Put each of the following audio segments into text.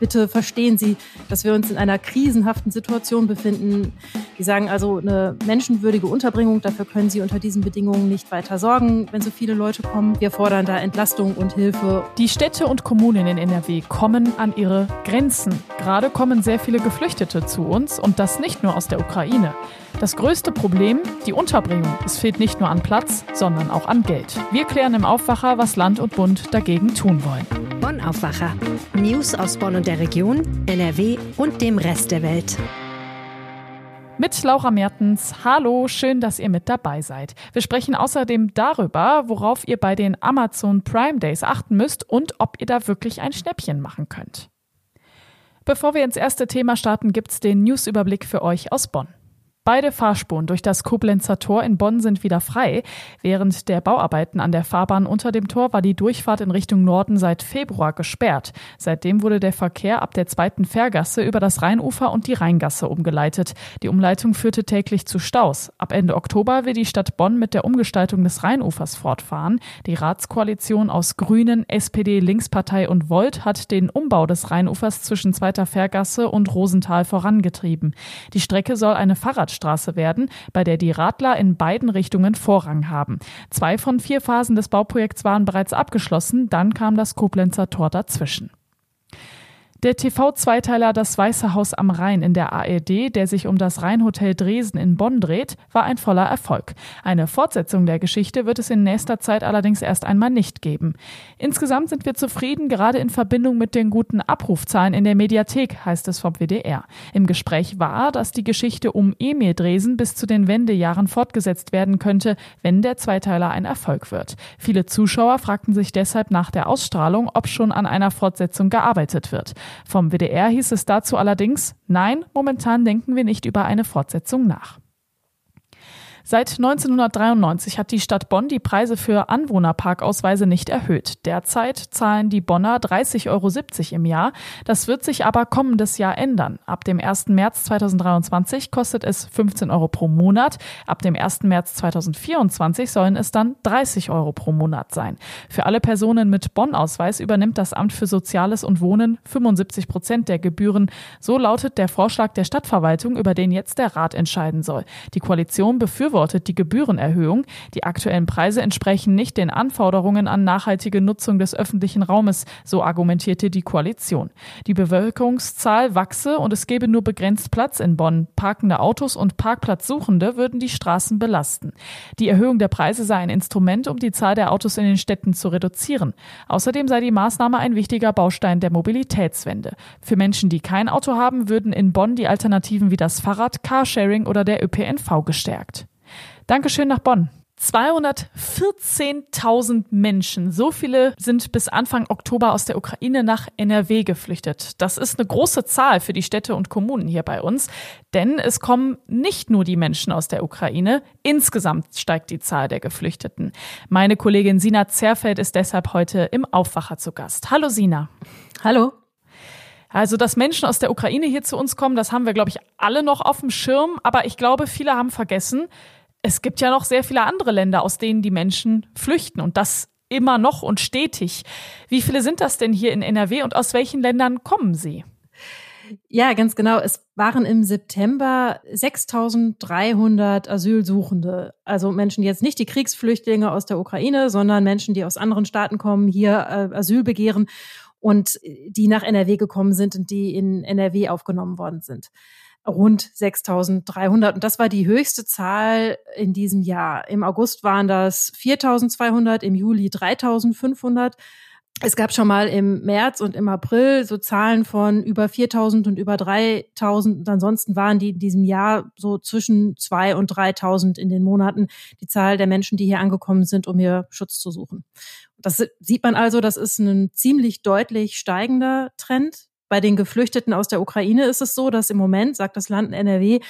bitte verstehen Sie, dass wir uns in einer krisenhaften Situation befinden. Die sagen also, eine menschenwürdige Unterbringung, dafür können Sie unter diesen Bedingungen nicht weiter sorgen, wenn so viele Leute kommen. Wir fordern da Entlastung und Hilfe. Die Städte und Kommunen in NRW kommen an ihre Grenzen. Gerade kommen sehr viele Geflüchtete zu uns und das nicht nur aus der Ukraine. Das größte Problem, die Unterbringung. Es fehlt nicht nur an Platz, sondern auch an Geld. Wir klären im Aufwacher, was Land und Bund dagegen tun wollen. Bonn Aufwacher. News aus Bonn und der Region, NRW und dem Rest der Welt. Mit Laura Mertens. Hallo, schön, dass ihr mit dabei seid. Wir sprechen außerdem darüber, worauf ihr bei den Amazon Prime Days achten müsst und ob ihr da wirklich ein Schnäppchen machen könnt. Bevor wir ins erste Thema starten, gibt's den Newsüberblick für euch aus Bonn. Beide Fahrspuren durch das Koblenzer Tor in Bonn sind wieder frei. Während der Bauarbeiten an der Fahrbahn unter dem Tor war die Durchfahrt in Richtung Norden seit Februar gesperrt. Seitdem wurde der Verkehr ab der zweiten Fährgasse über das Rheinufer und die Rheingasse umgeleitet. Die Umleitung führte täglich zu Staus. Ab Ende Oktober will die Stadt Bonn mit der Umgestaltung des Rheinufers fortfahren. Die Ratskoalition aus Grünen, SPD, Linkspartei und Volt hat den Umbau des Rheinufers zwischen zweiter Fährgasse und Rosenthal vorangetrieben. Die Strecke soll eine Fahrrad Fahrradstraße werden, bei der die Radler in beiden Richtungen Vorrang haben. Zwei von vier Phasen des Bauprojekts waren bereits abgeschlossen, dann kam das Koblenzer Tor dazwischen. Der TV-Zweiteiler Das Weiße Haus am Rhein in der ARD, der sich um das Rheinhotel Dresden in Bonn dreht, war ein voller Erfolg. Eine Fortsetzung der Geschichte wird es in nächster Zeit allerdings erst einmal nicht geben. Insgesamt sind wir zufrieden, gerade in Verbindung mit den guten Abrufzahlen in der Mediathek, heißt es vom WDR. Im Gespräch war, dass die Geschichte um Emil Dresen bis zu den Wendejahren fortgesetzt werden könnte, wenn der Zweiteiler ein Erfolg wird. Viele Zuschauer fragten sich deshalb nach der Ausstrahlung, ob schon an einer Fortsetzung gearbeitet wird. Vom WDR hieß es dazu allerdings, nein, momentan denken wir nicht über eine Fortsetzung nach. Seit 1993 hat die Stadt Bonn die Preise für Anwohnerparkausweise nicht erhöht. Derzeit zahlen die Bonner 30,70 Euro im Jahr. Das wird sich aber kommendes Jahr ändern. Ab dem 1. März 2023 kostet es 15 Euro pro Monat. Ab dem 1. März 2024 sollen es dann 30 Euro pro Monat sein. Für alle Personen mit Bonn-Ausweis übernimmt das Amt für Soziales und Wohnen 75 Prozent der Gebühren. So lautet der Vorschlag der Stadtverwaltung, über den jetzt der Rat entscheiden soll. Die Koalition befürwortet befürwortet die Gebührenerhöhung. Die aktuellen Preise entsprechen nicht den Anforderungen an nachhaltige Nutzung des öffentlichen Raumes, so argumentierte die Koalition. Die Bevölkerungszahl wachse und es gebe nur begrenzt Platz in Bonn. Parkende Autos und Parkplatzsuchende würden die Straßen belasten. Die Erhöhung der Preise sei ein Instrument, um die Zahl der Autos in den Städten zu reduzieren. Außerdem sei die Maßnahme ein wichtiger Baustein der Mobilitätswende. Für Menschen, die kein Auto haben, würden in Bonn die Alternativen wie das Fahrrad, Carsharing oder der ÖPNV gestärkt. Dankeschön nach Bonn. 214.000 Menschen. So viele sind bis Anfang Oktober aus der Ukraine nach NRW geflüchtet. Das ist eine große Zahl für die Städte und Kommunen hier bei uns, denn es kommen nicht nur die Menschen aus der Ukraine, insgesamt steigt die Zahl der Geflüchteten. Meine Kollegin Sina Zerfeld ist deshalb heute im Aufwacher zu Gast. Hallo Sina. Hallo. Also, dass Menschen aus der Ukraine hier zu uns kommen, das haben wir, glaube ich, alle noch auf dem Schirm. Aber ich glaube, viele haben vergessen, es gibt ja noch sehr viele andere Länder, aus denen die Menschen flüchten und das immer noch und stetig. Wie viele sind das denn hier in NRW und aus welchen Ländern kommen sie? Ja, ganz genau. Es waren im September 6300 Asylsuchende. Also Menschen, jetzt nicht die Kriegsflüchtlinge aus der Ukraine, sondern Menschen, die aus anderen Staaten kommen, hier äh, Asyl begehren und die nach NRW gekommen sind und die in NRW aufgenommen worden sind rund 6.300. Und das war die höchste Zahl in diesem Jahr. Im August waren das 4.200, im Juli 3.500. Es gab schon mal im März und im April so Zahlen von über 4000 und über 3000. Und ansonsten waren die in diesem Jahr so zwischen 2 und 3000 in den Monaten die Zahl der Menschen, die hier angekommen sind, um hier Schutz zu suchen. Das sieht man also, das ist ein ziemlich deutlich steigender Trend. Bei den Geflüchteten aus der Ukraine ist es so, dass im Moment, sagt das Land NRW,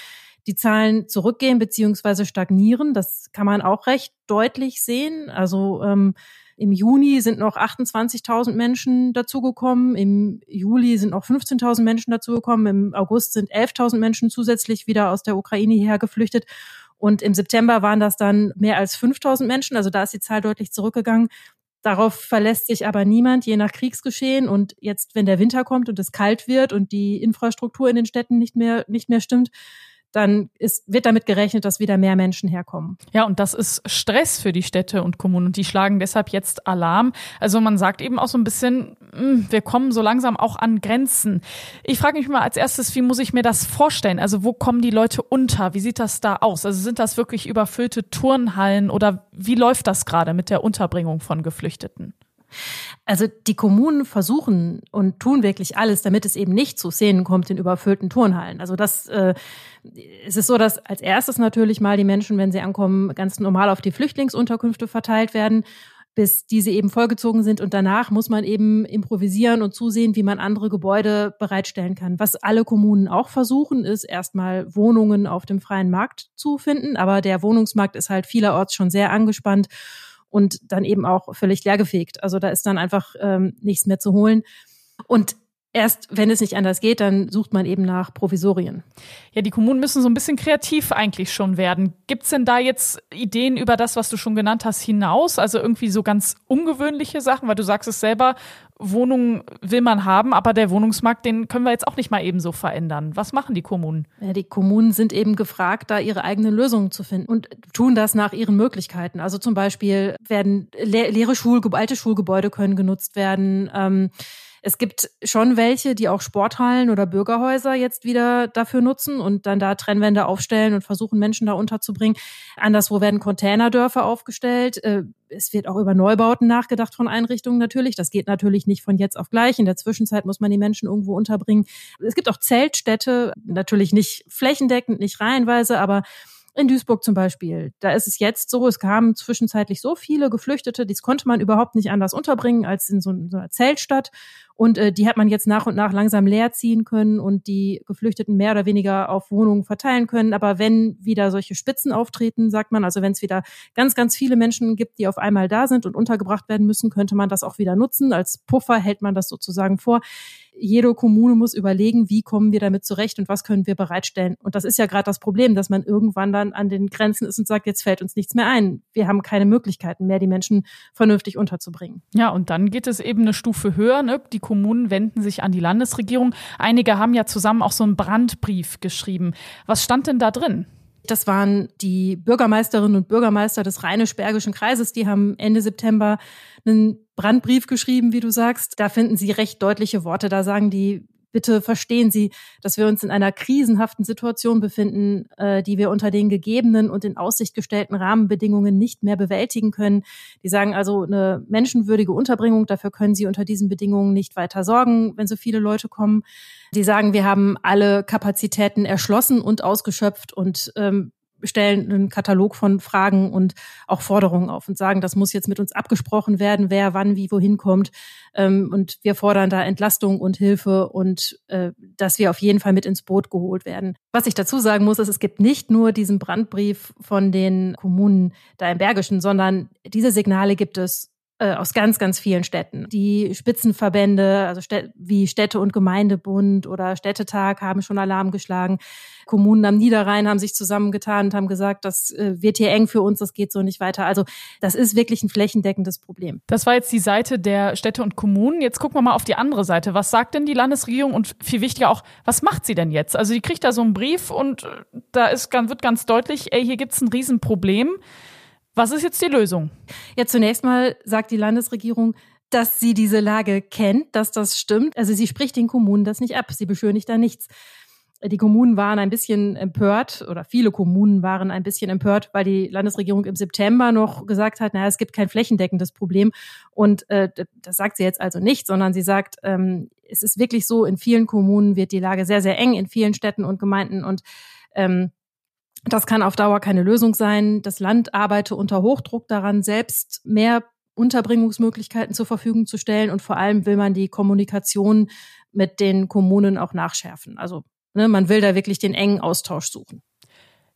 die Zahlen zurückgehen beziehungsweise stagnieren. Das kann man auch recht deutlich sehen. Also ähm, im Juni sind noch 28.000 Menschen dazugekommen, im Juli sind noch 15.000 Menschen dazugekommen, im August sind 11.000 Menschen zusätzlich wieder aus der Ukraine hierher geflüchtet. Und im September waren das dann mehr als 5000 Menschen, also da ist die Zahl deutlich zurückgegangen. Darauf verlässt sich aber niemand, je nach Kriegsgeschehen. Und jetzt, wenn der Winter kommt und es kalt wird und die Infrastruktur in den Städten nicht mehr, nicht mehr stimmt, dann ist, wird damit gerechnet, dass wieder mehr Menschen herkommen. Ja, und das ist Stress für die Städte und Kommunen und die schlagen deshalb jetzt Alarm. Also man sagt eben auch so ein bisschen, hm, wir kommen so langsam auch an Grenzen. Ich frage mich mal als erstes, wie muss ich mir das vorstellen? Also wo kommen die Leute unter? Wie sieht das da aus? Also sind das wirklich überfüllte Turnhallen oder wie läuft das gerade mit der Unterbringung von Geflüchteten? Also die Kommunen versuchen und tun wirklich alles, damit es eben nicht zu Szenen kommt in überfüllten Turnhallen. Also das äh, es ist so, dass als erstes natürlich mal die Menschen, wenn sie ankommen, ganz normal auf die Flüchtlingsunterkünfte verteilt werden bis diese eben vollgezogen sind. Und danach muss man eben improvisieren und zusehen, wie man andere Gebäude bereitstellen kann. Was alle Kommunen auch versuchen, ist erstmal Wohnungen auf dem freien Markt zu finden. Aber der Wohnungsmarkt ist halt vielerorts schon sehr angespannt und dann eben auch völlig leergefegt. Also da ist dann einfach ähm, nichts mehr zu holen. Und Erst wenn es nicht anders geht, dann sucht man eben nach Provisorien. Ja, die Kommunen müssen so ein bisschen kreativ eigentlich schon werden. Gibt's denn da jetzt Ideen über das, was du schon genannt hast, hinaus? Also irgendwie so ganz ungewöhnliche Sachen, weil du sagst es selber, Wohnungen will man haben, aber der Wohnungsmarkt, den können wir jetzt auch nicht mal eben so verändern. Was machen die Kommunen? Ja, die Kommunen sind eben gefragt, da ihre eigenen Lösungen zu finden und tun das nach ihren Möglichkeiten. Also zum Beispiel werden leere Schulgebäude, alte Schulgebäude können genutzt werden. Ähm, es gibt schon welche, die auch Sporthallen oder Bürgerhäuser jetzt wieder dafür nutzen und dann da Trennwände aufstellen und versuchen, Menschen da unterzubringen. Anderswo werden Containerdörfer aufgestellt. Äh, es wird auch über Neubauten nachgedacht von Einrichtungen natürlich. Das geht natürlich nicht von jetzt auf gleich. In der Zwischenzeit muss man die Menschen irgendwo unterbringen. Es gibt auch Zeltstädte, natürlich nicht flächendeckend, nicht reihenweise, aber in Duisburg zum Beispiel, da ist es jetzt so, es kamen zwischenzeitlich so viele Geflüchtete, dies konnte man überhaupt nicht anders unterbringen als in so, so einer Zeltstadt. Und äh, die hat man jetzt nach und nach langsam leer ziehen können und die Geflüchteten mehr oder weniger auf Wohnungen verteilen können. Aber wenn wieder solche Spitzen auftreten, sagt man, also wenn es wieder ganz, ganz viele Menschen gibt, die auf einmal da sind und untergebracht werden müssen, könnte man das auch wieder nutzen. Als Puffer hält man das sozusagen vor jede Kommune muss überlegen, wie kommen wir damit zurecht und was können wir bereitstellen. Und das ist ja gerade das Problem, dass man irgendwann dann an den Grenzen ist und sagt, jetzt fällt uns nichts mehr ein. Wir haben keine Möglichkeiten mehr, die Menschen vernünftig unterzubringen. Ja, und dann geht es eben eine Stufe höher. Ne? Die Kommunen wenden sich an die Landesregierung. Einige haben ja zusammen auch so einen Brandbrief geschrieben. Was stand denn da drin? Das waren die Bürgermeisterinnen und Bürgermeister des Rheinisch-Bergischen Kreises. Die haben Ende September einen Brandbrief geschrieben, wie du sagst. Da finden sie recht deutliche Worte. Da sagen die, bitte verstehen Sie, dass wir uns in einer krisenhaften Situation befinden, äh, die wir unter den gegebenen und in Aussicht gestellten Rahmenbedingungen nicht mehr bewältigen können. Die sagen also eine menschenwürdige Unterbringung, dafür können Sie unter diesen Bedingungen nicht weiter sorgen, wenn so viele Leute kommen. Die sagen, wir haben alle Kapazitäten erschlossen und ausgeschöpft und ähm, stellen einen Katalog von Fragen und auch Forderungen auf und sagen, das muss jetzt mit uns abgesprochen werden, wer wann wie wohin kommt. Ähm, und wir fordern da Entlastung und Hilfe und äh, dass wir auf jeden Fall mit ins Boot geholt werden. Was ich dazu sagen muss, ist, es gibt nicht nur diesen Brandbrief von den Kommunen da im Bergischen, sondern diese Signale gibt es äh, aus ganz, ganz vielen Städten. Die Spitzenverbände, also Städ wie Städte- und Gemeindebund oder Städtetag haben schon Alarm geschlagen. Kommunen am Niederrhein haben sich zusammengetan und haben gesagt, das äh, wird hier eng für uns, das geht so nicht weiter. Also das ist wirklich ein flächendeckendes Problem. Das war jetzt die Seite der Städte und Kommunen. Jetzt gucken wir mal auf die andere Seite. Was sagt denn die Landesregierung und viel wichtiger auch, was macht sie denn jetzt? Also die kriegt da so einen Brief und äh, da ist, wird ganz deutlich, ey, hier gibt's ein Riesenproblem. Was ist jetzt die Lösung? Ja, zunächst mal sagt die Landesregierung, dass sie diese Lage kennt, dass das stimmt. Also sie spricht den Kommunen das nicht ab, sie beschönigt da nichts. Die Kommunen waren ein bisschen empört oder viele Kommunen waren ein bisschen empört, weil die Landesregierung im September noch gesagt hat, naja, es gibt kein flächendeckendes Problem. Und äh, das sagt sie jetzt also nicht, sondern sie sagt, ähm, es ist wirklich so, in vielen Kommunen wird die Lage sehr, sehr eng, in vielen Städten und Gemeinden und ähm, das kann auf Dauer keine Lösung sein. Das Land arbeite unter Hochdruck daran, selbst mehr Unterbringungsmöglichkeiten zur Verfügung zu stellen. Und vor allem will man die Kommunikation mit den Kommunen auch nachschärfen. Also ne, man will da wirklich den engen Austausch suchen.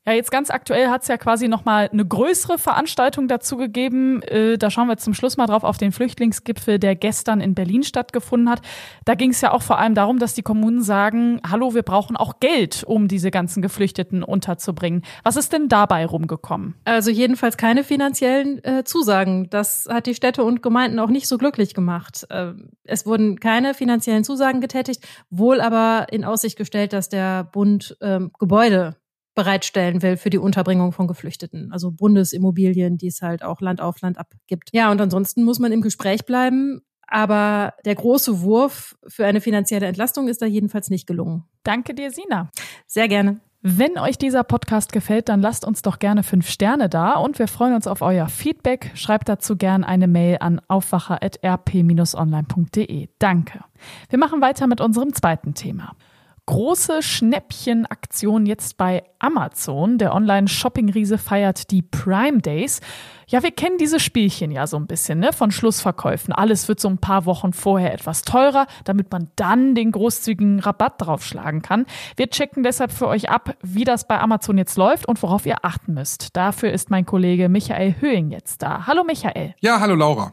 Ja, jetzt ganz aktuell hat es ja quasi nochmal eine größere Veranstaltung dazu gegeben. Äh, da schauen wir zum Schluss mal drauf auf den Flüchtlingsgipfel, der gestern in Berlin stattgefunden hat. Da ging es ja auch vor allem darum, dass die Kommunen sagen, hallo, wir brauchen auch Geld, um diese ganzen Geflüchteten unterzubringen. Was ist denn dabei rumgekommen? Also jedenfalls keine finanziellen äh, Zusagen. Das hat die Städte und Gemeinden auch nicht so glücklich gemacht. Äh, es wurden keine finanziellen Zusagen getätigt, wohl aber in Aussicht gestellt, dass der Bund ähm, Gebäude bereitstellen will für die Unterbringung von Geflüchteten. Also Bundesimmobilien, die es halt auch Land auf Land abgibt. Ja, und ansonsten muss man im Gespräch bleiben. Aber der große Wurf für eine finanzielle Entlastung ist da jedenfalls nicht gelungen. Danke dir, Sina. Sehr gerne. Wenn euch dieser Podcast gefällt, dann lasst uns doch gerne fünf Sterne da und wir freuen uns auf euer Feedback. Schreibt dazu gerne eine Mail an aufwacher.rp-online.de. Danke. Wir machen weiter mit unserem zweiten Thema große Schnäppchenaktion jetzt bei Amazon. Der Online-Shopping-Riese feiert die Prime Days. Ja, wir kennen diese Spielchen ja so ein bisschen, ne? Von Schlussverkäufen. Alles wird so ein paar Wochen vorher etwas teurer, damit man dann den großzügigen Rabatt draufschlagen kann. Wir checken deshalb für euch ab, wie das bei Amazon jetzt läuft und worauf ihr achten müsst. Dafür ist mein Kollege Michael Höhing jetzt da. Hallo Michael. Ja, hallo Laura.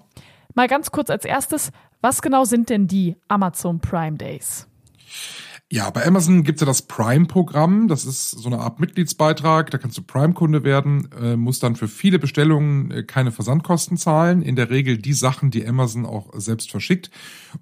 Mal ganz kurz als erstes, was genau sind denn die Amazon Prime Days? Ja, bei Amazon gibt's ja das Prime-Programm. Das ist so eine Art Mitgliedsbeitrag. Da kannst du Prime-Kunde werden, äh, musst dann für viele Bestellungen äh, keine Versandkosten zahlen. In der Regel die Sachen, die Amazon auch selbst verschickt.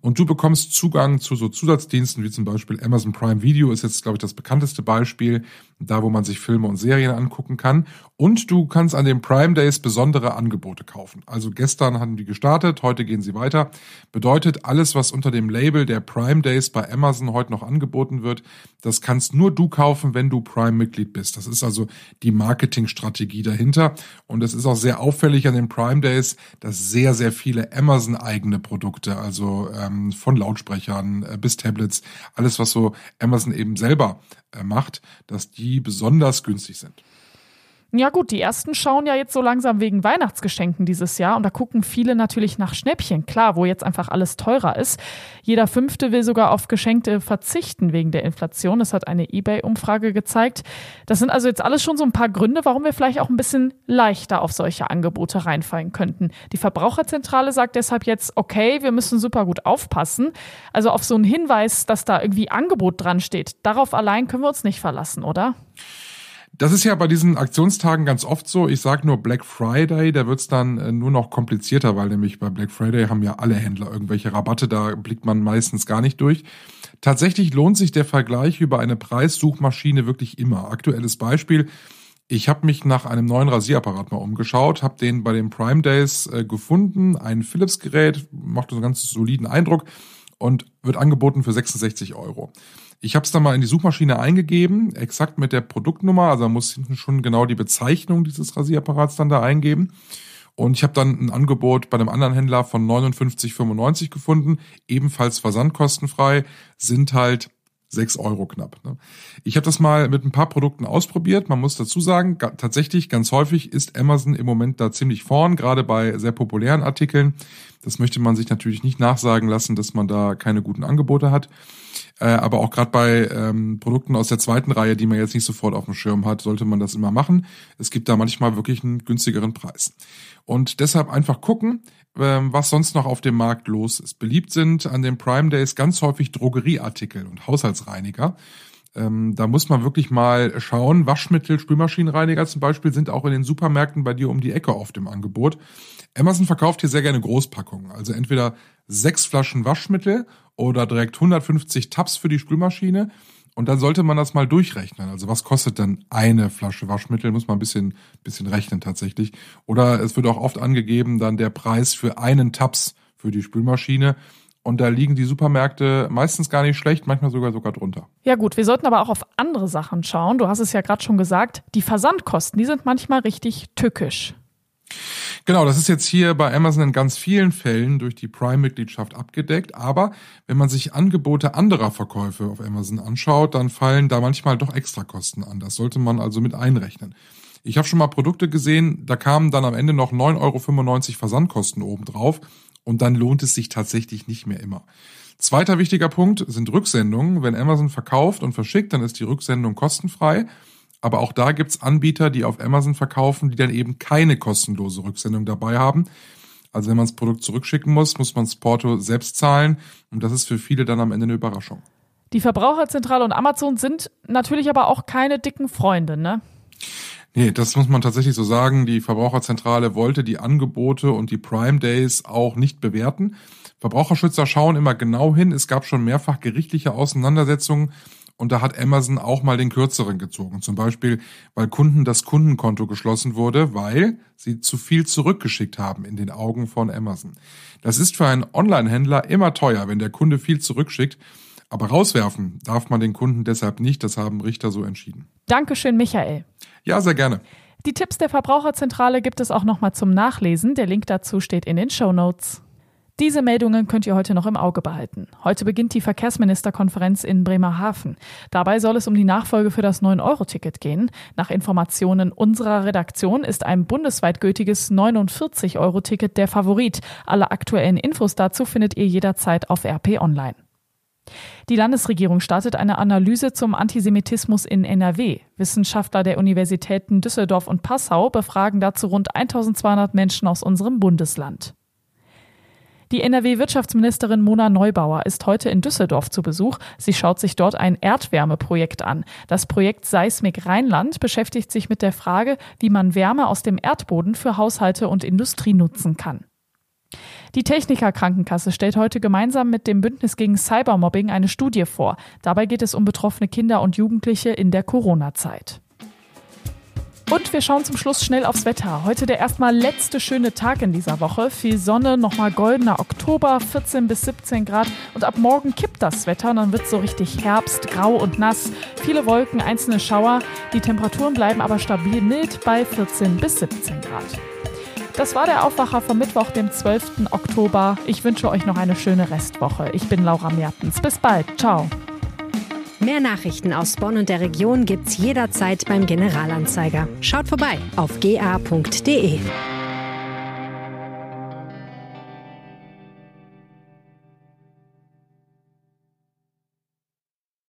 Und du bekommst Zugang zu so Zusatzdiensten wie zum Beispiel Amazon Prime Video ist jetzt, glaube ich, das bekannteste Beispiel, da wo man sich Filme und Serien angucken kann. Und du kannst an den Prime Days besondere Angebote kaufen. Also gestern hatten die gestartet, heute gehen sie weiter. Bedeutet, alles, was unter dem Label der Prime Days bei Amazon heute noch angeboten wird, das kannst nur du kaufen, wenn du Prime-Mitglied bist. Das ist also die Marketingstrategie dahinter. Und es ist auch sehr auffällig an den Prime Days, dass sehr, sehr viele Amazon-eigene Produkte, also ähm, von Lautsprechern äh, bis Tablets, alles, was so Amazon eben selber macht, dass die besonders günstig sind. Ja gut, die ersten schauen ja jetzt so langsam wegen Weihnachtsgeschenken dieses Jahr und da gucken viele natürlich nach Schnäppchen, klar, wo jetzt einfach alles teurer ist. Jeder Fünfte will sogar auf Geschenkte verzichten wegen der Inflation. Das hat eine eBay-Umfrage gezeigt. Das sind also jetzt alles schon so ein paar Gründe, warum wir vielleicht auch ein bisschen leichter auf solche Angebote reinfallen könnten. Die Verbraucherzentrale sagt deshalb jetzt, okay, wir müssen super gut aufpassen. Also auf so einen Hinweis, dass da irgendwie Angebot dran steht, darauf allein können wir uns nicht verlassen, oder? Das ist ja bei diesen Aktionstagen ganz oft so. Ich sage nur Black Friday, da wird's dann äh, nur noch komplizierter, weil nämlich bei Black Friday haben ja alle Händler irgendwelche Rabatte, da blickt man meistens gar nicht durch. Tatsächlich lohnt sich der Vergleich über eine Preissuchmaschine wirklich immer. Aktuelles Beispiel. Ich habe mich nach einem neuen Rasierapparat mal umgeschaut, habe den bei den Prime Days äh, gefunden, ein Philips-Gerät, macht einen ganz soliden Eindruck und wird angeboten für 66 Euro. Ich habe es dann mal in die Suchmaschine eingegeben, exakt mit der Produktnummer, also man muss hinten schon genau die Bezeichnung dieses Rasierapparats dann da eingeben. Und ich habe dann ein Angebot bei einem anderen Händler von 59,95 gefunden, ebenfalls versandkostenfrei, sind halt 6 Euro knapp. Ne? Ich habe das mal mit ein paar Produkten ausprobiert. Man muss dazu sagen, tatsächlich ganz häufig ist Amazon im Moment da ziemlich vorn, gerade bei sehr populären Artikeln. Das möchte man sich natürlich nicht nachsagen lassen, dass man da keine guten Angebote hat. Äh, aber auch gerade bei ähm, Produkten aus der zweiten Reihe, die man jetzt nicht sofort auf dem Schirm hat, sollte man das immer machen. Es gibt da manchmal wirklich einen günstigeren Preis. Und deshalb einfach gucken, ähm, was sonst noch auf dem Markt los ist. Beliebt sind an den Prime Days ganz häufig Drogerieartikel und Haushaltsreiniger. Ähm, da muss man wirklich mal schauen. Waschmittel, Spülmaschinenreiniger zum Beispiel sind auch in den Supermärkten bei dir um die Ecke auf dem Angebot. Amazon verkauft hier sehr gerne Großpackungen. Also entweder sechs Flaschen Waschmittel oder direkt 150 Tabs für die Spülmaschine. Und dann sollte man das mal durchrechnen. Also was kostet denn eine Flasche Waschmittel? Muss man ein bisschen, bisschen rechnen tatsächlich. Oder es wird auch oft angegeben dann der Preis für einen Tabs für die Spülmaschine. Und da liegen die Supermärkte meistens gar nicht schlecht, manchmal sogar sogar drunter. Ja gut, wir sollten aber auch auf andere Sachen schauen. Du hast es ja gerade schon gesagt, die Versandkosten, die sind manchmal richtig tückisch. Genau, das ist jetzt hier bei Amazon in ganz vielen Fällen durch die Prime-Mitgliedschaft abgedeckt. Aber wenn man sich Angebote anderer Verkäufe auf Amazon anschaut, dann fallen da manchmal doch Extrakosten an. Das sollte man also mit einrechnen. Ich habe schon mal Produkte gesehen, da kamen dann am Ende noch 9,95 Euro Versandkosten obendrauf und dann lohnt es sich tatsächlich nicht mehr immer. Zweiter wichtiger Punkt sind Rücksendungen. Wenn Amazon verkauft und verschickt, dann ist die Rücksendung kostenfrei. Aber auch da gibt's Anbieter, die auf Amazon verkaufen, die dann eben keine kostenlose Rücksendung dabei haben. Also wenn man das Produkt zurückschicken muss, muss man das Porto selbst zahlen. Und das ist für viele dann am Ende eine Überraschung. Die Verbraucherzentrale und Amazon sind natürlich aber auch keine dicken Freunde, ne? Nee, das muss man tatsächlich so sagen. Die Verbraucherzentrale wollte die Angebote und die Prime Days auch nicht bewerten. Verbraucherschützer schauen immer genau hin. Es gab schon mehrfach gerichtliche Auseinandersetzungen und da hat Amazon auch mal den kürzeren gezogen. Zum Beispiel, weil Kunden das Kundenkonto geschlossen wurde, weil sie zu viel zurückgeschickt haben in den Augen von Amazon. Das ist für einen Online-Händler immer teuer, wenn der Kunde viel zurückschickt. Aber rauswerfen darf man den Kunden deshalb nicht. Das haben Richter so entschieden. Dankeschön, Michael. Ja, sehr gerne. Die Tipps der Verbraucherzentrale gibt es auch nochmal zum Nachlesen. Der Link dazu steht in den Show Notes. Diese Meldungen könnt ihr heute noch im Auge behalten. Heute beginnt die Verkehrsministerkonferenz in Bremerhaven. Dabei soll es um die Nachfolge für das 9-Euro-Ticket gehen. Nach Informationen unserer Redaktion ist ein bundesweit gültiges 49-Euro-Ticket der Favorit. Alle aktuellen Infos dazu findet ihr jederzeit auf RP Online. Die Landesregierung startet eine Analyse zum Antisemitismus in NRW. Wissenschaftler der Universitäten Düsseldorf und Passau befragen dazu rund 1200 Menschen aus unserem Bundesland. Die NRW-Wirtschaftsministerin Mona Neubauer ist heute in Düsseldorf zu Besuch. Sie schaut sich dort ein Erdwärmeprojekt an. Das Projekt Seismik Rheinland beschäftigt sich mit der Frage, wie man Wärme aus dem Erdboden für Haushalte und Industrie nutzen kann. Die Techniker Krankenkasse stellt heute gemeinsam mit dem Bündnis gegen Cybermobbing eine Studie vor. Dabei geht es um betroffene Kinder und Jugendliche in der Corona-Zeit. Und wir schauen zum Schluss schnell aufs Wetter. Heute der erstmal letzte schöne Tag in dieser Woche. Viel Sonne, nochmal goldener Oktober, 14 bis 17 Grad. Und ab morgen kippt das Wetter und dann wird es so richtig Herbst, grau und nass. Viele Wolken, einzelne Schauer. Die Temperaturen bleiben aber stabil mild bei 14 bis 17 Grad. Das war der Aufwacher vom Mittwoch, dem 12. Oktober. Ich wünsche euch noch eine schöne Restwoche. Ich bin Laura Mertens. Bis bald. Ciao. Mehr Nachrichten aus Bonn und der Region gibt's jederzeit beim Generalanzeiger. Schaut vorbei auf ga.de.